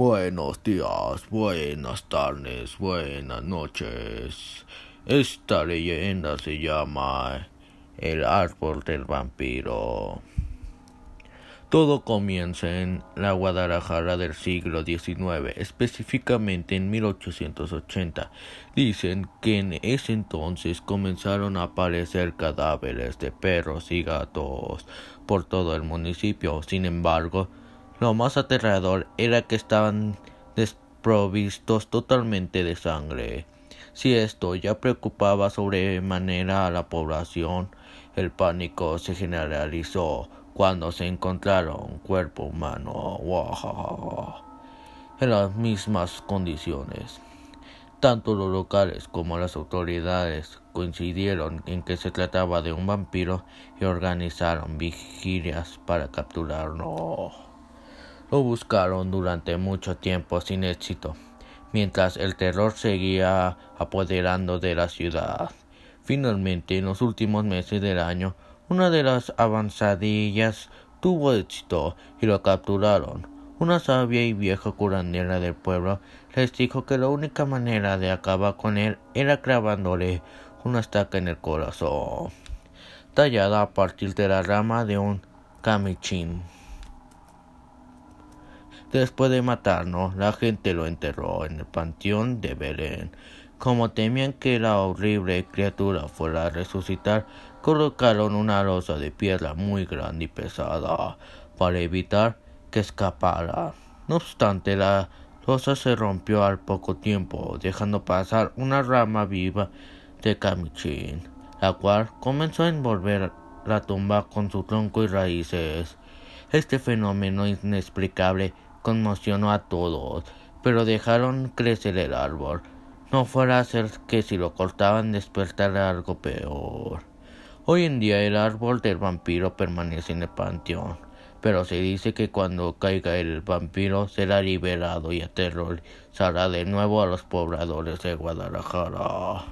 Buenos días, buenas tardes, buenas noches. Esta leyenda se llama El árbol del vampiro. Todo comienza en la Guadalajara del siglo XIX, específicamente en 1880. Dicen que en ese entonces comenzaron a aparecer cadáveres de perros y gatos por todo el municipio. Sin embargo, lo más aterrador era que estaban desprovistos totalmente de sangre. Si esto ya preocupaba sobremanera a la población, el pánico se generalizó cuando se encontraron cuerpo humano en las mismas condiciones. Tanto los locales como las autoridades coincidieron en que se trataba de un vampiro y organizaron vigilias para capturarlo. Lo buscaron durante mucho tiempo sin éxito, mientras el terror seguía apoderando de la ciudad. Finalmente, en los últimos meses del año, una de las avanzadillas tuvo éxito y lo capturaron. Una sabia y vieja curandera del pueblo les dijo que la única manera de acabar con él era clavándole una estaca en el corazón, tallada a partir de la rama de un camichín. Después de matarnos, la gente lo enterró en el panteón de Belén. Como temían que la horrible criatura fuera a resucitar, colocaron una losa de piedra muy grande y pesada para evitar que escapara. No obstante, la losa se rompió al poco tiempo, dejando pasar una rama viva de camichín, la cual comenzó a envolver la tumba con su tronco y raíces. Este fenómeno inexplicable conmocionó a todos, pero dejaron crecer el árbol. No fuera a ser que si lo cortaban despertara algo peor. Hoy en día el árbol del vampiro permanece en el panteón, pero se dice que cuando caiga el vampiro será liberado y aterrorizará de nuevo a los pobladores de Guadalajara.